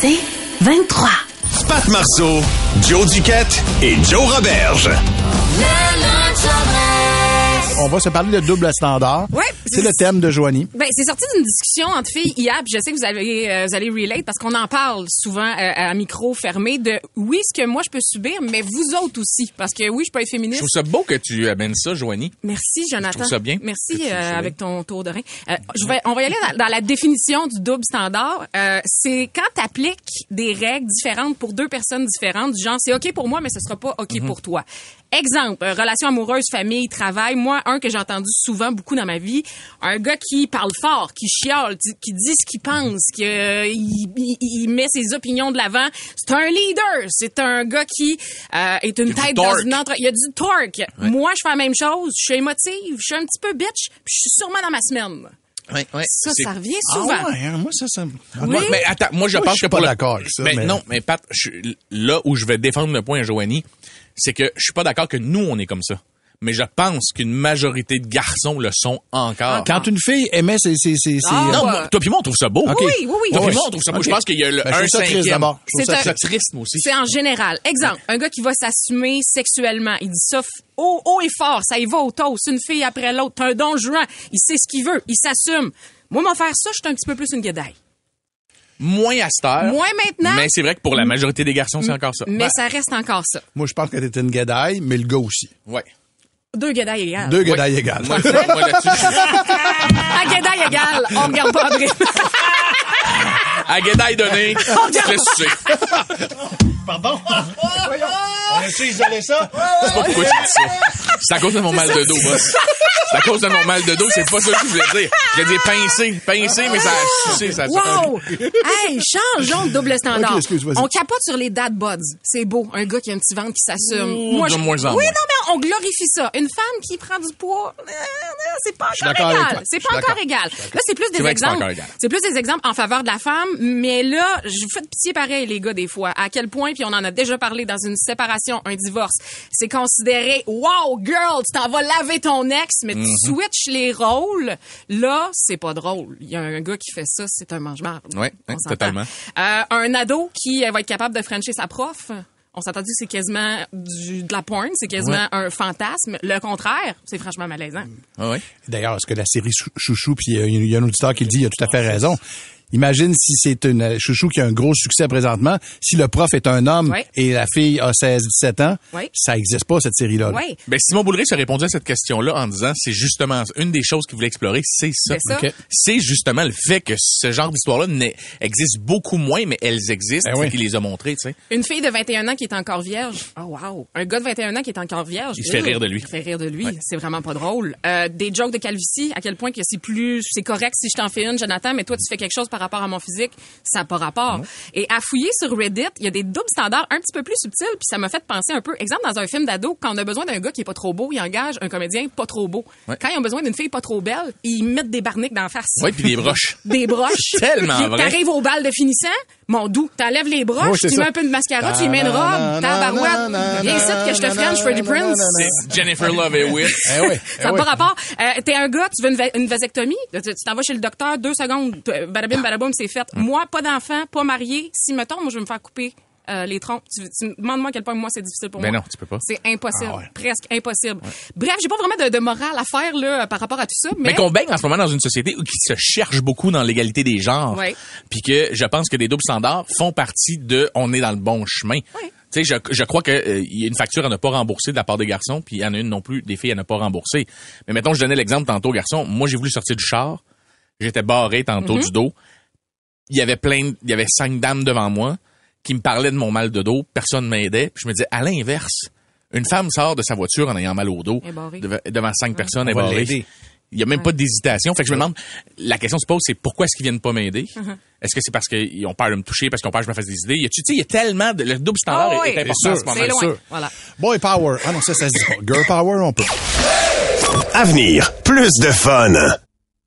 C'est 23. Pat Marceau, Joe Duquette et Joe Roberge. On va se parler de double standard. Ouais. C'est le thème de Joanie. Ben, c'est sorti d'une discussion entre filles hier, puis je sais que vous allez, euh, vous allez relate parce qu'on en parle souvent euh, à micro fermé de oui, ce que moi je peux subir, mais vous autres aussi. Parce que oui, je peux être Je féministe. trouve ça beau que tu amènes ça, Joanie. Merci, Jonathan. Je trouve ça bien Merci euh, avec ton tour de rein. Euh, je vais, on va y aller dans, dans la définition du double standard. Euh, c'est quand tu appliques des règles différentes pour deux personnes différentes, du genre c'est OK pour moi, mais ce sera pas OK Mhm. pour toi. Exemple, euh, relation amoureuse, famille, travail. Moi, un que j'ai entendu souvent beaucoup dans ma vie, un gars qui parle fort, qui chiale, qui dit ce qu'il pense, qui euh, il, il- il met ses opinions de l'avant. C'est un leader. C'est un gars qui euh, est une tête dans torque. une entre... Il y a du torque. Moi, je fais la même chose. Je suis émotive. Je suis un petit peu bitch. Puis je suis sûrement dans ma semaine. Ouais, ouais. Ça, ça revient Ah souvent. ouais, hein, moi ça, ça. Oui. Moi, mais attends, moi je Moi, pense je suis que pas le- d'accord avec ça, Ben, mais- Non, mais Pat, je- là où je vais défendre le point à Joanie, c'est que je suis pas d'accord que nous on est comme ça. Mais je pense qu'une majorité de garçons le sont encore. Quand une fille aimait ses... ses, ses, ses- Ah, Non, moi- toi puis moi on trouve ça beau. Ok. Oui, oui, oui. Toi moi on trouve ça beau. Je pense qu'il y a le Ben, un triste d'abord. C'est ça un- C'est triste moi aussi. C'est en général. Exemple, un gars qui va s'assumer sexuellement. Il dit ça haut, haut et fort. Ça y va au toast. Une fille après l'autre. T'as un don juan. Il sait ce qu'il veut. Il s'assume. Moi, m'en faire ça, je suis un petit peu plus une guédaille. Moins à cette heure. Moins maintenant. Mais c'est vrai que pour la majorité des garçons, c'est encore ça. Mais ça reste encore ça. Moi, je pense que t'étais une guédaille, mais le gars aussi. Ouais. Deux guédailles égales. Deux guédailles égales. Moi, moi là-dessus, je suis- À guédaille égale, on regarde pas André. à Guédaille donné, tu te laisses sucer. Pardon? A-tu isolé ça? Je sais pas pourquoi tu dis ça. C'est à cause de mon mal de dos, boss. C'est à cause de mon mal de dos, c'est pas ça que je voulais dire. Je voulais dire pincer, pincer, mais ça a sucé, ça a Wow! hey, changeons de double standard. On capote sur les dad bods. C'est beau. Un gars qui a un petit ventre qui s'assume. De moins en Oui, non, mais on glorifie ça. Une femme qui prend du poids, euh, c'est pas encore égal. C'est pas encore égal. Là, c'est plus des exemples. C'est plus des exemples en faveur de la femme, mais là, je vous fais de pitié pareil, les gars, des fois. À quel point, puis on en a déjà parlé dans une séparation, un divorce, c'est considéré, wow, girl, tu t'en vas laver ton ex, mais Mhm. tu switches les rôles. Là, c'est pas drôle. Il y a un gars qui fait ça, c'est un mange-marde. Ouais, s'entend. totalement. Euh, un ado qui euh, va être capable de frencher sa prof. On s'entend dire que c'est quasiment du, de la porn, c'est quasiment un fantasme. Le contraire, c'est franchement malaisant. Ah ouais? D'ailleurs, est-ce que la série Chou- Chouchou, puis il y a- il y, a un auditeur qui le dit, il a tout à fait raison. Imagine si c'est une euh, Chouchou qui a un gros succès présentement, si le prof est un homme Ouais. et la fille a 16-17 ans, Ouais. ça existe pas, cette série-là. là. Ouais. Ben, Simon Boulris a répondu à cette question-là en disant c'est justement une des choses qu'il voulait explorer, c'est ça. C'est ça. Ok. C'est justement le fait que ce genre d'histoire-là existe beaucoup moins, mais elles existent, Ben oui. qu'il les a montrées, tu sais. Une fille de 21 ans qui est encore vierge. Oh wow. Un gars de 21 ans qui est encore vierge. Il se fait rire de lui. Il se fait rire de lui. C'est vraiment pas drôle. Euh, des jokes de calvitie, à quel point que c'est plus, c'est correct si je t'en fais une, Jonathan, mais toi tu fais quelque chose par rapport à mon physique, ça n'a pas rapport. Et à fouiller sur Reddit, il y a des doubles standards un petit peu plus subtils, puis ça m'a fait penser un peu. Exemple dans un film d'ado, quand on a besoin d'un gars qui est pas trop beau, il engage un comédien pas trop beau. Ouais. Quand ils ont besoin d'une fille pas trop belle, ils mettent des barniques dans la face. Ouais, puis des broches. Des broches. Tellement vrai. T'arrives au bal de finissant, mon doux, t'enlèves les broches, Oui, tu ça. mets un peu de mascara, tu y mets une robe, tabarouette. Viens ici que je te French Freddie Prince. C'est Jennifer Love Hewitt. Eh oui, Ça n'a oui. pas rapport. Euh, T'es un gars, tu veux une, va- une vasectomie, tu t'en vas chez le docteur, deux secondes, badabim, badaboum, c'est fait. Moi, pas d'enfant, pas marié. Si, mettons, moi, je vais me faire couper euh, les trompes, tu, tu demandes-moi à quel point moi, c'est difficile pour Ben moi. non, tu peux pas. C'est impossible. Ah ouais. Presque impossible. Bref, j'ai pas vraiment de, de morale à faire là, par rapport à tout ça, mais... Mais qu'on baigne en ce moment dans une société où qui se cherche beaucoup dans l'égalité des genres. Puis que je pense que les doubles standards font partie de on est dans le bon chemin. Ouais. Tu sais, je, je crois que euh, y a une facture à ne pas rembourser de la part des garçons, puis il y en a une non plus des filles à ne pas rembourser. Mais mettons, je donnais l'exemple tantôt, garçon. Moi, j'ai voulu sortir du char. J'étais barré tantôt du dos. Il y avait plein, il y avait cinq dames devant moi qui me parlaient de mon mal de dos. Personne m'aidait. Puis je me disais, à l'inverse, une femme sort de sa voiture en ayant mal au dos est devant, devant cinq personnes, elle On va est l'aider. Il y a même pas d'hésitation. Fait que je me demande, la question se pose, c'est pourquoi est-ce qu'ils viennent pas m'aider? Uh-huh. Est-ce que c'est parce qu'ils ont peur de me toucher, parce qu'ils ont peur que je me fasse des idées? Y tu sais, il y a tellement de, le double standard Ah oui, est, est important c'est en ce sûr, moment. Loin. sûr. Voilà. Boy Power. Ah non, ça, ça se dit pas. Girl Power, on peut. Avenir, plus de fun.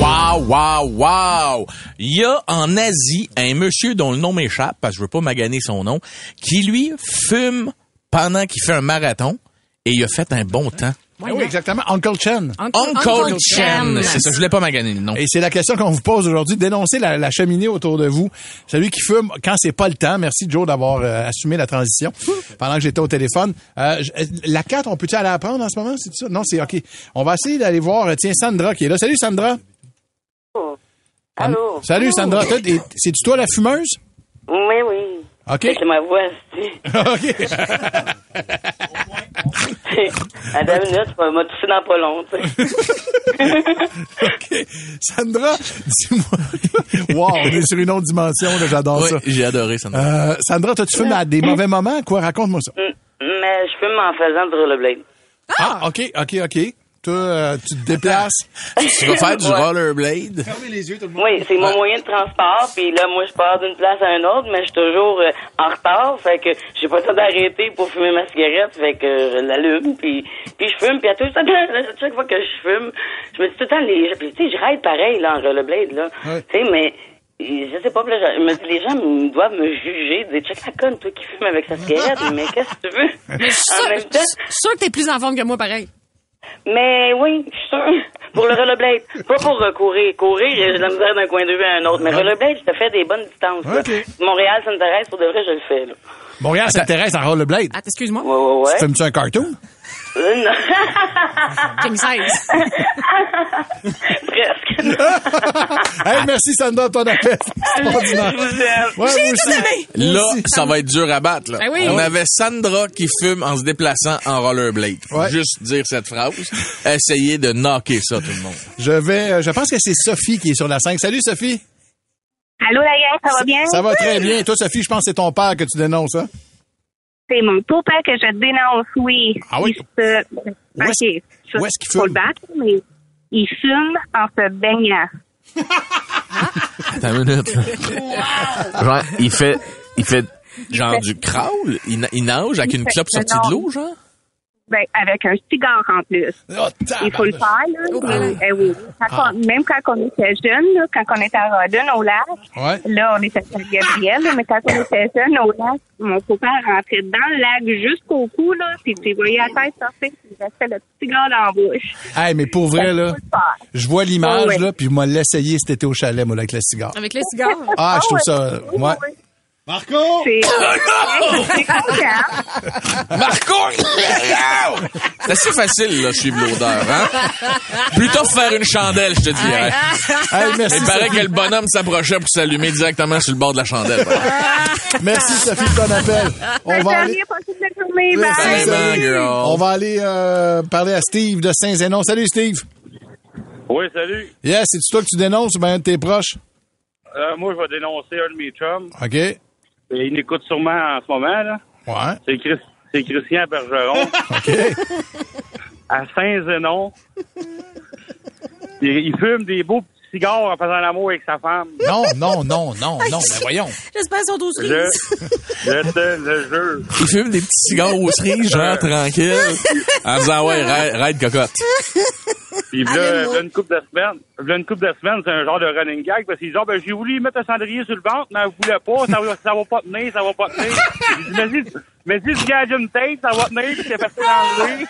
Wow, wow, wow! Il y a en Asie un monsieur dont le nom m'échappe, parce que je veux pas maganer son nom, qui lui fume pendant qu'il fait un marathon et il a fait un bon temps. Ah oui, exactement. Uncle Chen. Uncle, Chen. C'est ça, je voulais pas maganer le nom. Et c'est la question qu'on vous pose aujourd'hui. Dénoncez la, la cheminée autour de vous. Celui qui fume quand c'est pas le temps. Merci Joe d'avoir euh, assumé la transition pendant que j'étais au téléphone. Euh, euh, la 4, on peut-tu aller la prendre en ce moment? C'est ça? Non, c'est OK. On va essayer d'aller voir, euh, tiens, Sandra qui est là. Salut Sandra. Allô? Salut Sandra. C'est-tu toi la fumeuse? Oui, oui. OK. C'est ma voix. OK. À deux minutes, je vais me tousser dans pas long, tu sais. OK. Sandra, dis-moi. wow, on est sur une autre dimension. là, J'adore Oui, ça. j'ai adoré ça. Euh, Sandra, toi, tu fumes à des mauvais moments? Quoi? Raconte-moi ça. Mais je fume en faisant du rollerblade. Ah, OK, OK, OK. Toi, euh, tu te déplaces? tu vas faire du Ouais. rollerblade? Fermez les yeux, tout le monde. Oui, c'est mon moyen de transport, puis là, moi, je pars d'une place à une autre, mais je suis toujours euh, en retard, fait que j'ai pas le temps d'arrêter pour fumer ma cigarette, fait que je l'allume, puis, puis je fume, puis à tout le temps, à chaque fois que je fume, je me dis tout le temps, les, tu sais, je ride pareil, là, en rollerblade, là, Ouais. tu sais, mais je sais pas, puis là, je me dis, les gens me- doivent me juger, dire, check la conne, toi qui fume avec sa cigarette, mais qu'est-ce que tu veux? Mais je suis sûre, sûre que t'es plus en forme que moi, pareil. Mais oui, je suis sûre. Pour le rollerblade. Pas pour euh, courir. Courir, j'ai de la misère d'un coin de vue à un autre. Mais rollerblade, je te fais des bonnes distances. Montréal, Sainte-Thérèse, pour de vrai, je le fais. Là. Montréal s'intéresse à rollerblade. Ah, excuse-moi. Ouais, ouais, ouais. Fumes-tu un cartoon? Euh, non. King size. Presque. hey, merci Sandra de ton appel. Extraordinaire. Je vous aime. Ouais, moi aussi. Là, ça va être dur à battre. Là. Ben oui. On avait Sandra qui fume en se déplaçant en rollerblade. Ouais. Juste dire cette phrase. Essayez de knocker ça, tout le monde. Je vais, euh, je pense que c'est Sophie qui est sur la 5. Salut Sophie. Allô, la gang, ça va bien? Ça va très bien. Toi, Sophie, je pense que c'est ton père que tu dénonces, hein? C'est mon beau-père que je dénonce, oui. Ah oui? Il se... Où est-ce- OK. ça, où est-ce qu'il faut fume? le battre, mais il fume en se baignant. Attends une minute. Genre, il fait, il fait genre du crawl? Il nage avec une clope sortie de l'eau, genre? Ben, avec un cigare en plus. Oh, Il faut le faire, là. Oh, là. Eh oui. Quand on- même quand on était jeune, là, quand on était à Rodden, au lac, Ouais. là, on était à Gabriel, là, mais quand on était jeune, au lac, mon copain rentrait dans le lac jusqu'au cou, là, puis tu voyais la tête sortir, puis il restait le petit cigare dans la bouche. Hey, mais pour vrai, là, Faut le faire. je vois l'image, Ouais, ouais. là, puis je m'ai l'essayer cet été au chalet, moi, là, avec le cigare. Avec les cigares. Ah, je trouve ça, Oui, ouais. oui. Marco! C'est c'est content. Marco! C'est assez facile, là, suivre l'odeur, hein? Plutôt faire une chandelle, je te dirais. Hey, merci, Il paraît Sophie. que le bonhomme s'approchait pour s'allumer directement sur le bord de la chandelle. Merci, Sophie, de ton appel. On va aller, on va aller euh, parler à Steve de Saint-Zénon. Salut, Steve. Oui, salut. Yes, c'est toi que tu dénonces ou bien un de tes proches? Euh, moi, je vais dénoncer un de mes chums. OK. Et il écoute sûrement en ce moment, là. Ouais. C'est Chris- c'est Christian Bergeron. OK. à Saint-Zénon. Il, il fume des beaux petits cigares en faisant l'amour avec sa femme. Non, non, non, non, non. Ben voyons. J'espère qu'ils sont tous Je, je te le jure. Il fume des petits cigares aux cerises, genre tranquille, en disant ouais, raide, raide cocotte. Puis là, là, une couple de semaines, là, une couple de semaines, c'est un genre de running gag parce qu'il dit, ah, ben, j'ai voulu mettre un cendrier sur le ventre, mais elle voulait pas, ça va, ça va pas tenir, ça va pas tenir. Dit, mais si, mais si tu gages une tête, ça va tenir, puis t'es fait l'enlever.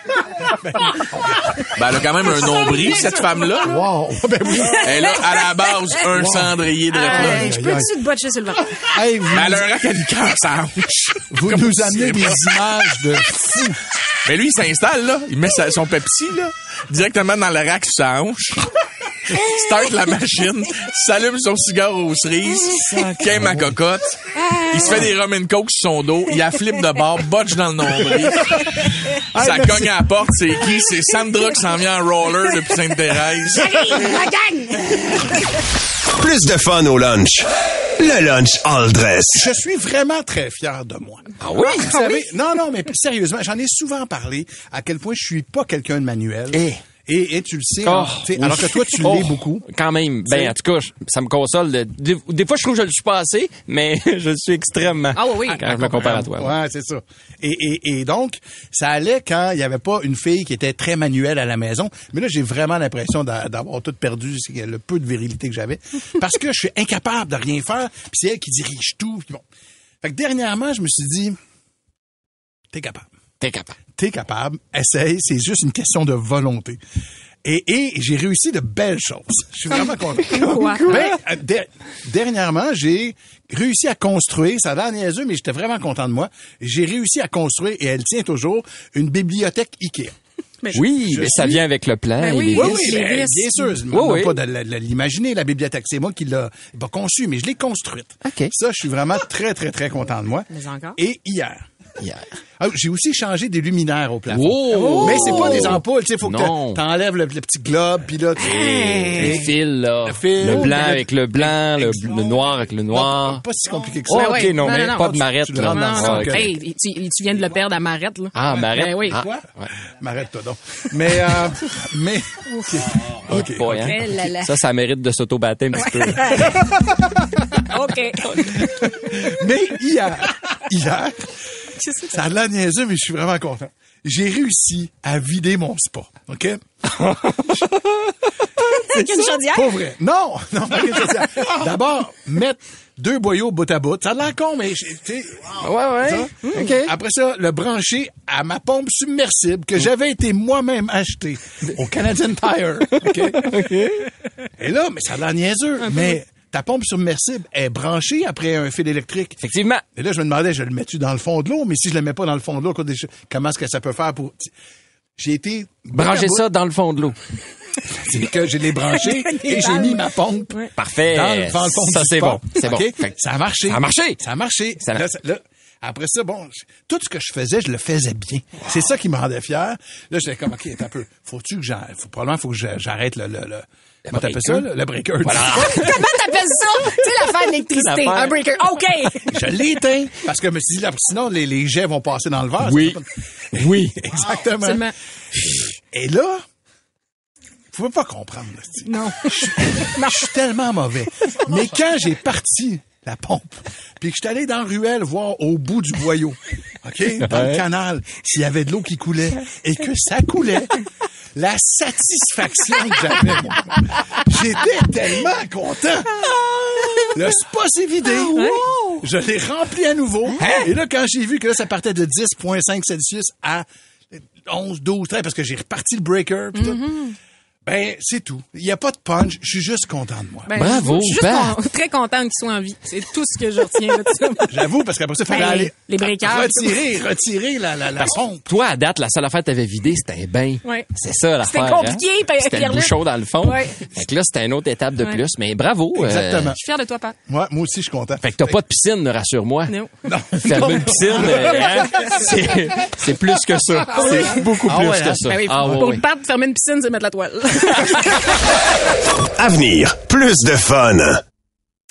Ben, elle a quand même un nombril, cette femme-là. Wow. Ben oui. Elle a, à la base, un cendrier de Hey, réclame. je peux-tu te botcher sur le ventre? Hey, vous- elle a un ça hanche. vous Comme nous amenez des images de fous. Mais lui, il s'installe, là. Il met sa- son Pepsi, là, directement dans le rack sur sa hanche. Start la machine, s'allume son cigare aux cerises, quaime ma cocotte, il se fait des rum and coke sur son dos, il a flip de bord, botche dans le nombril, ça merci. cogne à la porte, c'est qui? C'est Sandra qui s'en vient en roller depuis Sainte-Thérèse. Plus de fun au lunch. Le lunch all dress. Je suis vraiment très fier de moi. Ah oui? Vous savez, non, non, mais sérieusement, j'en ai souvent parlé à quel point je suis pas quelqu'un de manuel. Eh. Et, et tu le sais, Oh, hein, alors que toi, tu l'es Oh, beaucoup. Quand même. Ben, en tout cas, je- ça me console. de- des, des fois, je trouve que je le suis pas assez, mais je le suis extrêmement. Ah oui, oui. Quand je me compare à toi. Ouais, c'est ça. Et, et, et donc, ça allait quand il y avait pas une fille qui était très manuelle à la maison. Mais là, j'ai vraiment l'impression d'a- d'avoir tout perdu c'est le peu de virilité que j'avais. Parce que je suis incapable de rien faire. Puis c'est elle qui dirige tout. Puis bon. Fait que dernièrement, je me suis dit, t'es capable. T'es capable. T'es capable. Essaye. C'est juste une question de volonté. Et, et j'ai réussi de belles choses. Je suis vraiment content. Quoi? Ben, euh, der- dernièrement, j'ai réussi à construire, ça a l'air niaiseux, mais j'étais vraiment content de moi. J'ai réussi à construire, et elle tient toujours, une bibliothèque Ikea. Oui, je mais ça suis- vient avec le plan. Ben et oui. les Oui, ben, vis. bien sûr. Je ne Oui, oui. pas de l'imaginer, la bibliothèque. C'est moi qui l'ai pas conçue, mais je l'ai construite. Ça, je suis vraiment très, très, très content de moi. Mais encore. Et hier, Hier. ah, j'ai aussi changé des luminaires au plafond. Oh! Mais c'est pas des ampoules, tu sais, faut que Non. t'enlèves le, le petit globe, puis là, tu... Les fils, là. Le fil. Le blanc avec le blanc, le, le noir avec le noir. Pas, pas si compliqué que Oh, ça. ok, non, Non, mais non, non. pas de marette, là. rentres dans Non, le non. sac. ok. Hey, tu, tu viens de le perdre à Marette, là. Ah, marette? Ben oui. Ah, Quoi? ouais. M'arrête-toi donc. Mais, euh, mais, OK. Boy, hein. Là là. Ça, ça mérite de s'auto-battre un petit peu. OK. Mais hier, hier, ça a l'air niaiseux, mais je suis vraiment content. J'ai réussi à vider mon spa, OK? Avec une chaudière? Pas vrai. Non, non, pas une chaudière. D'abord, mettre deux boyaux bout à bout. Ça a l'air con, mais, j'ai- tu sais, Ouais, ouais. ça. OK. Après ça, le brancher à ma pompe submersible que j'avais été moi-même acheté au Canadian Tire. OK? Et là, mais ça a l'air niaiseux, mais ta pompe submersible est branchée après un fil électrique. Effectivement. Et là, je me demandais, je le mets-tu dans le fond de l'eau? Mais si je le mets pas dans le fond de l'eau, comment est-ce que ça peut faire pour... J'ai été... Branchez ça dans le fond de l'eau. C'est que je l'ai branché et j'ai mis ma pompe Parfait. dans, le- dans le fond Ça, c'est bon. C'est bon. Ça a marché. Ça a marché. Ça a marché. Ça a- Là, ça- là, après ça, bon, tout ce que je faisais, je le faisais bien. C'est ça qui me rendait fier. Là, j'étais comme, OK, un peu. Faut-tu que j'arrête? Faut, probablement, faut que j'arrête le, le, le, comment t'appelles ça, le, breaker? Comment t'appelles ça? Tu sais, l'affaire d'électricité. Un breaker. OK. je l'ai éteint parce que je me suis dit, là, sinon, les, les jets vont passer dans le verre. Oui. Pas- Oui. Exactement. Et là, vous pouvez pas comprendre. là. Non. Je suis tellement mauvais. Mais quand j'ai parti la pompe, puis que je suis allé dans la ruelle voir au bout du boyau, OK, dans le canal, s'il y avait de l'eau qui coulait et que ça coulait, la satisfaction que j'avais, moi, j'étais tellement content. Le spa s'est vidé. Je l'ai rempli à nouveau. Et là, quand j'ai vu que là, ça partait de 10,5 Celsius à 11, 12, 13, parce que j'ai reparti le breaker, puis tout. Ben, c'est tout. Il n'y a pas de punch. Je suis juste content de moi. Ben, Bravo, Je suis juste Pat. con- très contente qu'il soit en vie. C'est tout ce que je retiens de ça. J'avoue, parce qu'après ça, il fallait Ben, aller les breakers. retirer, retirer la, la, la pompe. Toi, à date, la seule affaire que t'avais vidée, c'était un bain. Ouais. C'est ça, l'affaire. C'était compliqué, hein? C'était le bouchon dans le fond. Ouais. Fait que là, c'était une autre étape de Ouais. plus. Mais bravo. euh, Exactement. Je suis fière de toi, Pat. Ouais, moi aussi, je suis content. fait que t'as pas de piscine, rassure-moi. Non. Fermer une piscine, euh, hein, c'est- plus que ça. C'est beaucoup Ah plus que hein? ça. Ben oui, Ah, pour. Pat, fermer une piscine, c'est mettre la toile. Avenir, plus de fun.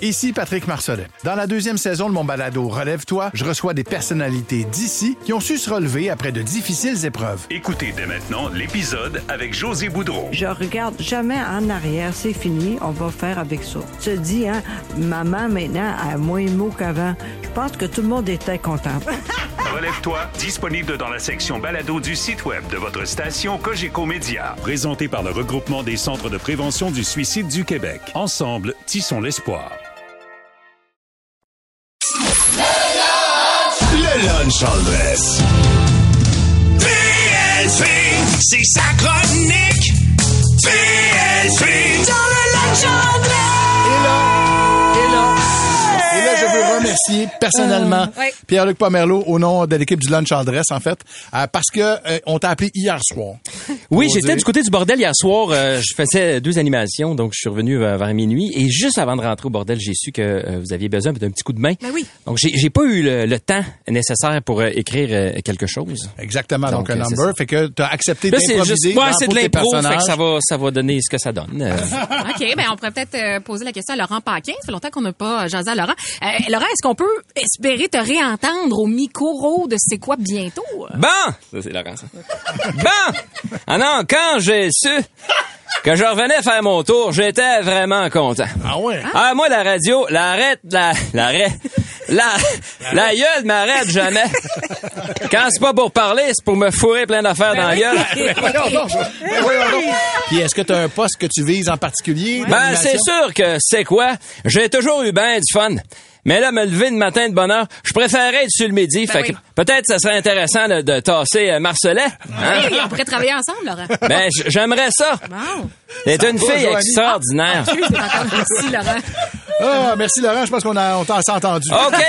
Ici Patrick Marcelet. Dans la deuxième saison de mon balado Relève-toi, je reçois des personnalités d'ici qui ont su se relever après de difficiles épreuves. Écoutez dès maintenant l'épisode avec José Boudreau. Je regarde jamais en arrière, c'est fini, on va faire avec ça. Tu te dis, hein, maman maintenant a moins de mots qu'avant. Je pense que tout le monde était content. Relève-toi, disponible dans la section balado du site web de votre station Cogeco Média. Présenté par le regroupement des centres de prévention du suicide du Québec. Ensemble, tissons l'espoir. Le lunch dress. PLP, c'est sa chronique. PLP, dans le lunch remercier personnellement Euh, ouais. Pierre-Luc Pomerleau au nom de l'équipe du Lunch en Dress, en fait, euh, parce que euh, on t'a appelé hier soir. Oui, j'étais dire- du côté du bordel hier soir. euh, je faisais deux animations, donc je suis revenu vers, vers minuit. Et juste avant de rentrer au bordel, j'ai su que euh, vous aviez besoin d'un petit coup de main. Ben oui. Donc j'ai pas eu le, le temps nécessaire pour euh, écrire euh, quelque chose. Exactement, donc, un number. Fait que t'as accepté Là, c'est d'improviser. juste, ouais, dans c'est de tes l'impro, fait que ça va, ça va donner ce que ça donne. Euh, OK, ben on pourrait peut-être euh, poser la question à Laurent Paquin. Ça fait longtemps qu'on n'a pas jasé à Laurent. Euh, Laurent, est-ce qu'on peut espérer te réentendre au micro de C'est quoi bientôt? Bon! Ça, c'est Laurent, ça. Bon! Ah non, quand j'ai su que je revenais faire mon tour, j'étais vraiment content. Ah ouais? Ah, moi, la radio, l'arrête, la, l'arrête, la, la gueule m'arrête jamais. Quand c'est pas pour parler, c'est pour me fourrer plein d'affaires dans la gueule. Voyons donc. Ben donc. Puis est-ce que tu as un poste que tu vises en particulier? Ben, c'est sûr que c'est quoi? J'ai toujours eu bien du fun. Mais là, me lever le matin de bonne heure, je préférais être sur le midi. Ben fait oui. que peut-être ça serait intéressant de, de tasser euh, Marcelet. Hein? Oui, on pourrait travailler ensemble, Laurent. Ben, j'aimerais ça. Bon. T'es une va, fille Joanie? extraordinaire. Ah, merci, Laurent. Ah, merci Laurent, je pense qu'on a, on t'a assez entendu. OK.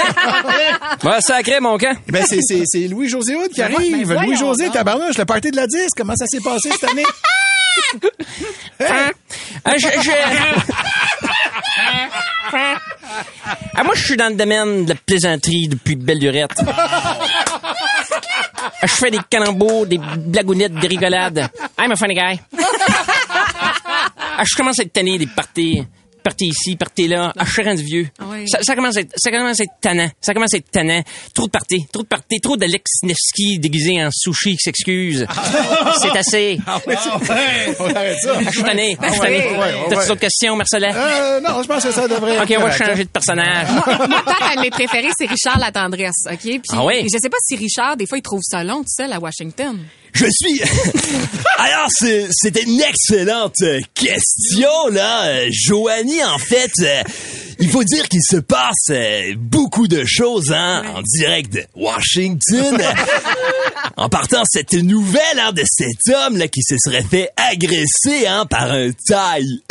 Va sacrer mon camp. Ben, c'est, c'est, c'est Louis-José Hood qui Ben, arrive. voyons Louis-José, donc. tabarnouche, le party de la 10. Comment ça s'est passé cette année? Ah, je- je- Ah, moi, je suis dans le domaine de la plaisanterie depuis belle lurette. Ah, Je fais des calembours, des blagounettes, des rigolades. I'm a funny guy. Ah, je commence à être tanné des parties. Parties ici, parties là. Ah, rendu vieux. Ah oui. Ça, ça commence à être, ça commence à être tannant. Ça commence à être tannant. Trop de parties, trop de parties, trop d'Alex Nevsky déguisé en sushi qui s'excuse. C'est assez. Ah On arrête ça. Ah, je suis tanné. Je suis ouais, tanné. ouais, ouais, T'as-tu d'autres questions, Marcelin? Euh, non, je pense que ça devrait être OK, on va changer hein. de personnage. Moi, peut-être un de mes préférés, c'est Richard La Tendresse, OK? Puis, Ah oui? Je sais pas si Richard, des fois, il trouve ça long, tout seul, à Washington. Je suis. Alors, c'est- c'était une excellente question, là. Euh, Joanie, en fait, euh, il faut dire qu'il se passe euh, beaucoup de choses, hein, en direct de Washington. en partant cette nouvelle, hein, de cet homme, là, qui se serait fait agresser, hein, par un taille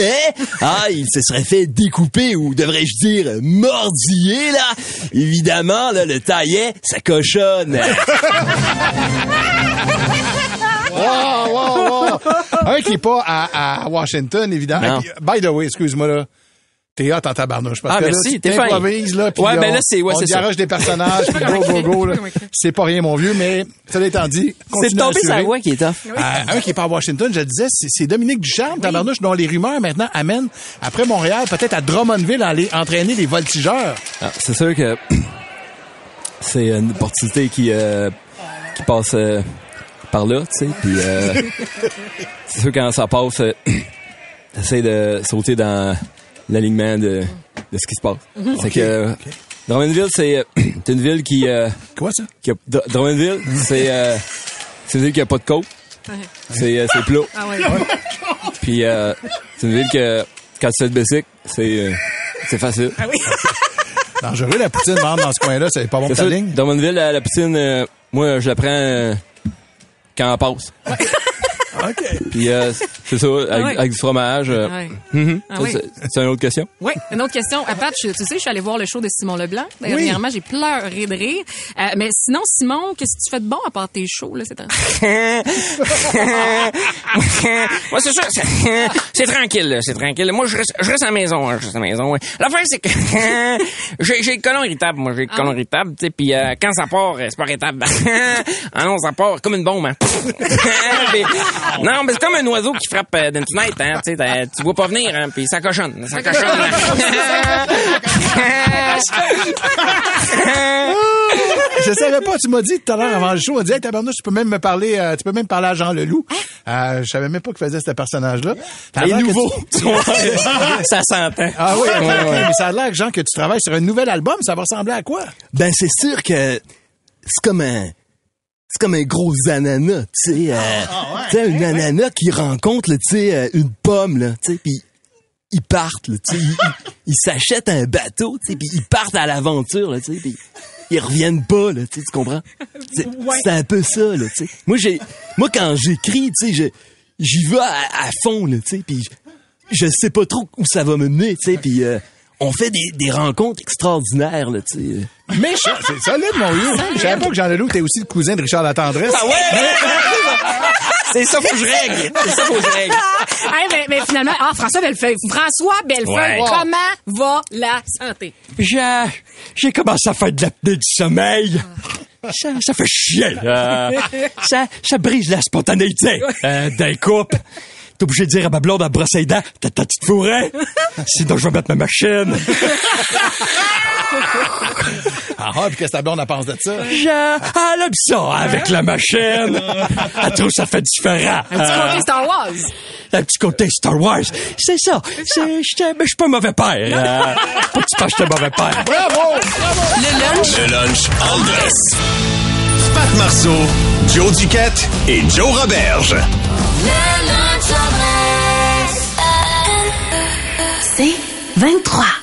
Ah, il se serait fait découper, ou devrais-je dire, mordiller, là. Évidemment, là, le taillet, ça cochonne. Wow, wow, wow. Un qui est pas à, à Washington, évidemment. Non. By the way, excuse-moi, là. T'es hot en tabarnouche. Parce Ah, que merci, là, t'es fin. t'improvises, là. Puis Ouais, on, ben là, c'est- ouais, on c'est ça. garoche des personnages, puis go, go, go, là. C'est pas rien, mon vieux, mais, cela étant dit, C'est tombé assurer. voie qui est tough. Euh, un qui est pas à Washington, je le disais, c'est c'est Dominique Ducharme, tabarnouche, dont les rumeurs maintenant amènent, après Montréal, peut-être à Drummondville, à aller entraîner les voltigeurs. Ah, c'est sûr que c'est une opportunité qui, euh, qui passe euh, par là, tu sais. Puis euh, c'est sûr que quand ça passe, euh, t'essaies de sauter dans l'alignement de, de ce qui se passe. Mhm. C'est que euh, Drummondville, c'est euh, c'est une ville qui... euh, Quoi ça? qui a- Dr- Drummondville, c'est euh, c'est une ville qui a pas de côte. C'est euh, c'est plat. Ah ouais. Puis euh, c'est une ville que quand tu fais le bicycle, c'est euh, c'est facile. Ah oui. Dangereux, la poutine, rentre dans ce coin-là, c'est pas bon pour ta ligne? Dans mon ville, la, la poutine, euh, moi, je la prends euh, quand elle passe. OK. Puis euh, c'est ça, avec, Ah ouais. avec du fromage. euh, Ouais. mhm. Ah Ça, oui. c'est- une autre question? Oui, une autre question. Je- tu sais, je suis allée voir le show de Simon Leblanc. Oui. Dernièrement, j'ai pleuré de rire. Euh, mais sinon, Simon, qu'est-ce que tu fais de bon à part tes shows, là, c'est Moi, c'est sûr, c'est- tranquille, c'est tranquille. Moi, je reste, je reste à la maison, hein, je reste à la maison. ouais. L'affaire, c'est que j'ai le colon irritable, moi, j'ai le colon irritable, tu sais, puis euh, quand ça part, c'est pas irritable. ah non, ça part comme une bombe, hein. Non, mais c'est comme un oiseau qui frappe euh, d'une fenêtre, hein, tu sais, t'as- tu vois pas venir, hein, puis ça cochonne, ça cochonne. Je savais pas, tu m'as dit tout à l'heure avant le show, on dit, hey, tabarnouche, tu peux même me parler, euh, tu peux même parler à Jean Leloup. Euh, je savais même pas qu'il faisait ce personnage-là. Ça a Il est l'air que nouveau. tu- ça s'entend. Ah oui, ouais. mais ça a l'air, Jean, que tu travailles sur un nouvel album, ça va ressembler à quoi? Ben, c'est sûr que c'est comme un, c'est comme un gros ananas, tu sais, euh, tu sais, un ananas qui rencontre, tu sais, euh, une pomme, là, tu sais, puis ils partent, là, tu sais, ils, s'achètent un bateau, tu sais, puis ils partent à l'aventure, là, tu sais, puis ils reviennent pas, là, tu sais, tu comprends? C'est un peu ça, là, tu sais. Moi, j'ai, moi, quand j'écris, tu sais, j'y vais à, à fond, là, tu sais, puis je, je sais pas trop où ça va me mener, tu sais, puis euh, on fait des, des rencontres extraordinaires, là, tu sais. Méchant, c'est solide, mon vieux. Je savais pas que Jean-Leloup était aussi le cousin de Richard Latendresse. Ah ouais? C'est ça, faut que je règle. C'est ça, faut que je règle. Hey, mais, mais finalement, ah, François Bellefeuille. François Bellefeuille, Ouais. comment va la santé? J'ai, j'ai commencé à faire de l'apnée du sommeil. Ça, ça fait chier. là. ça, ça brise la spontanéité euh, d'un couple. T'es obligé de dire à ma blonde à brosser les dents, t'as ta petite fourrée? Sinon, je vais mettre ma machine. Ah, ah, puis qu'est-ce que ta blonde elle pense de ça? Je, elle aime ça avec la machine. Elle trouve ça fait différent. Un petit côté Star Wars. Un petit côté Star Wars. C'est ça. C'est, je suis pas un mauvais père. Euh, faut que tu penses que j'étais un mauvais père. Bravo! Le lunch. Le lunch en dress. Pat Marceau, Joe Duquette et Joe Roberge. C'est 23.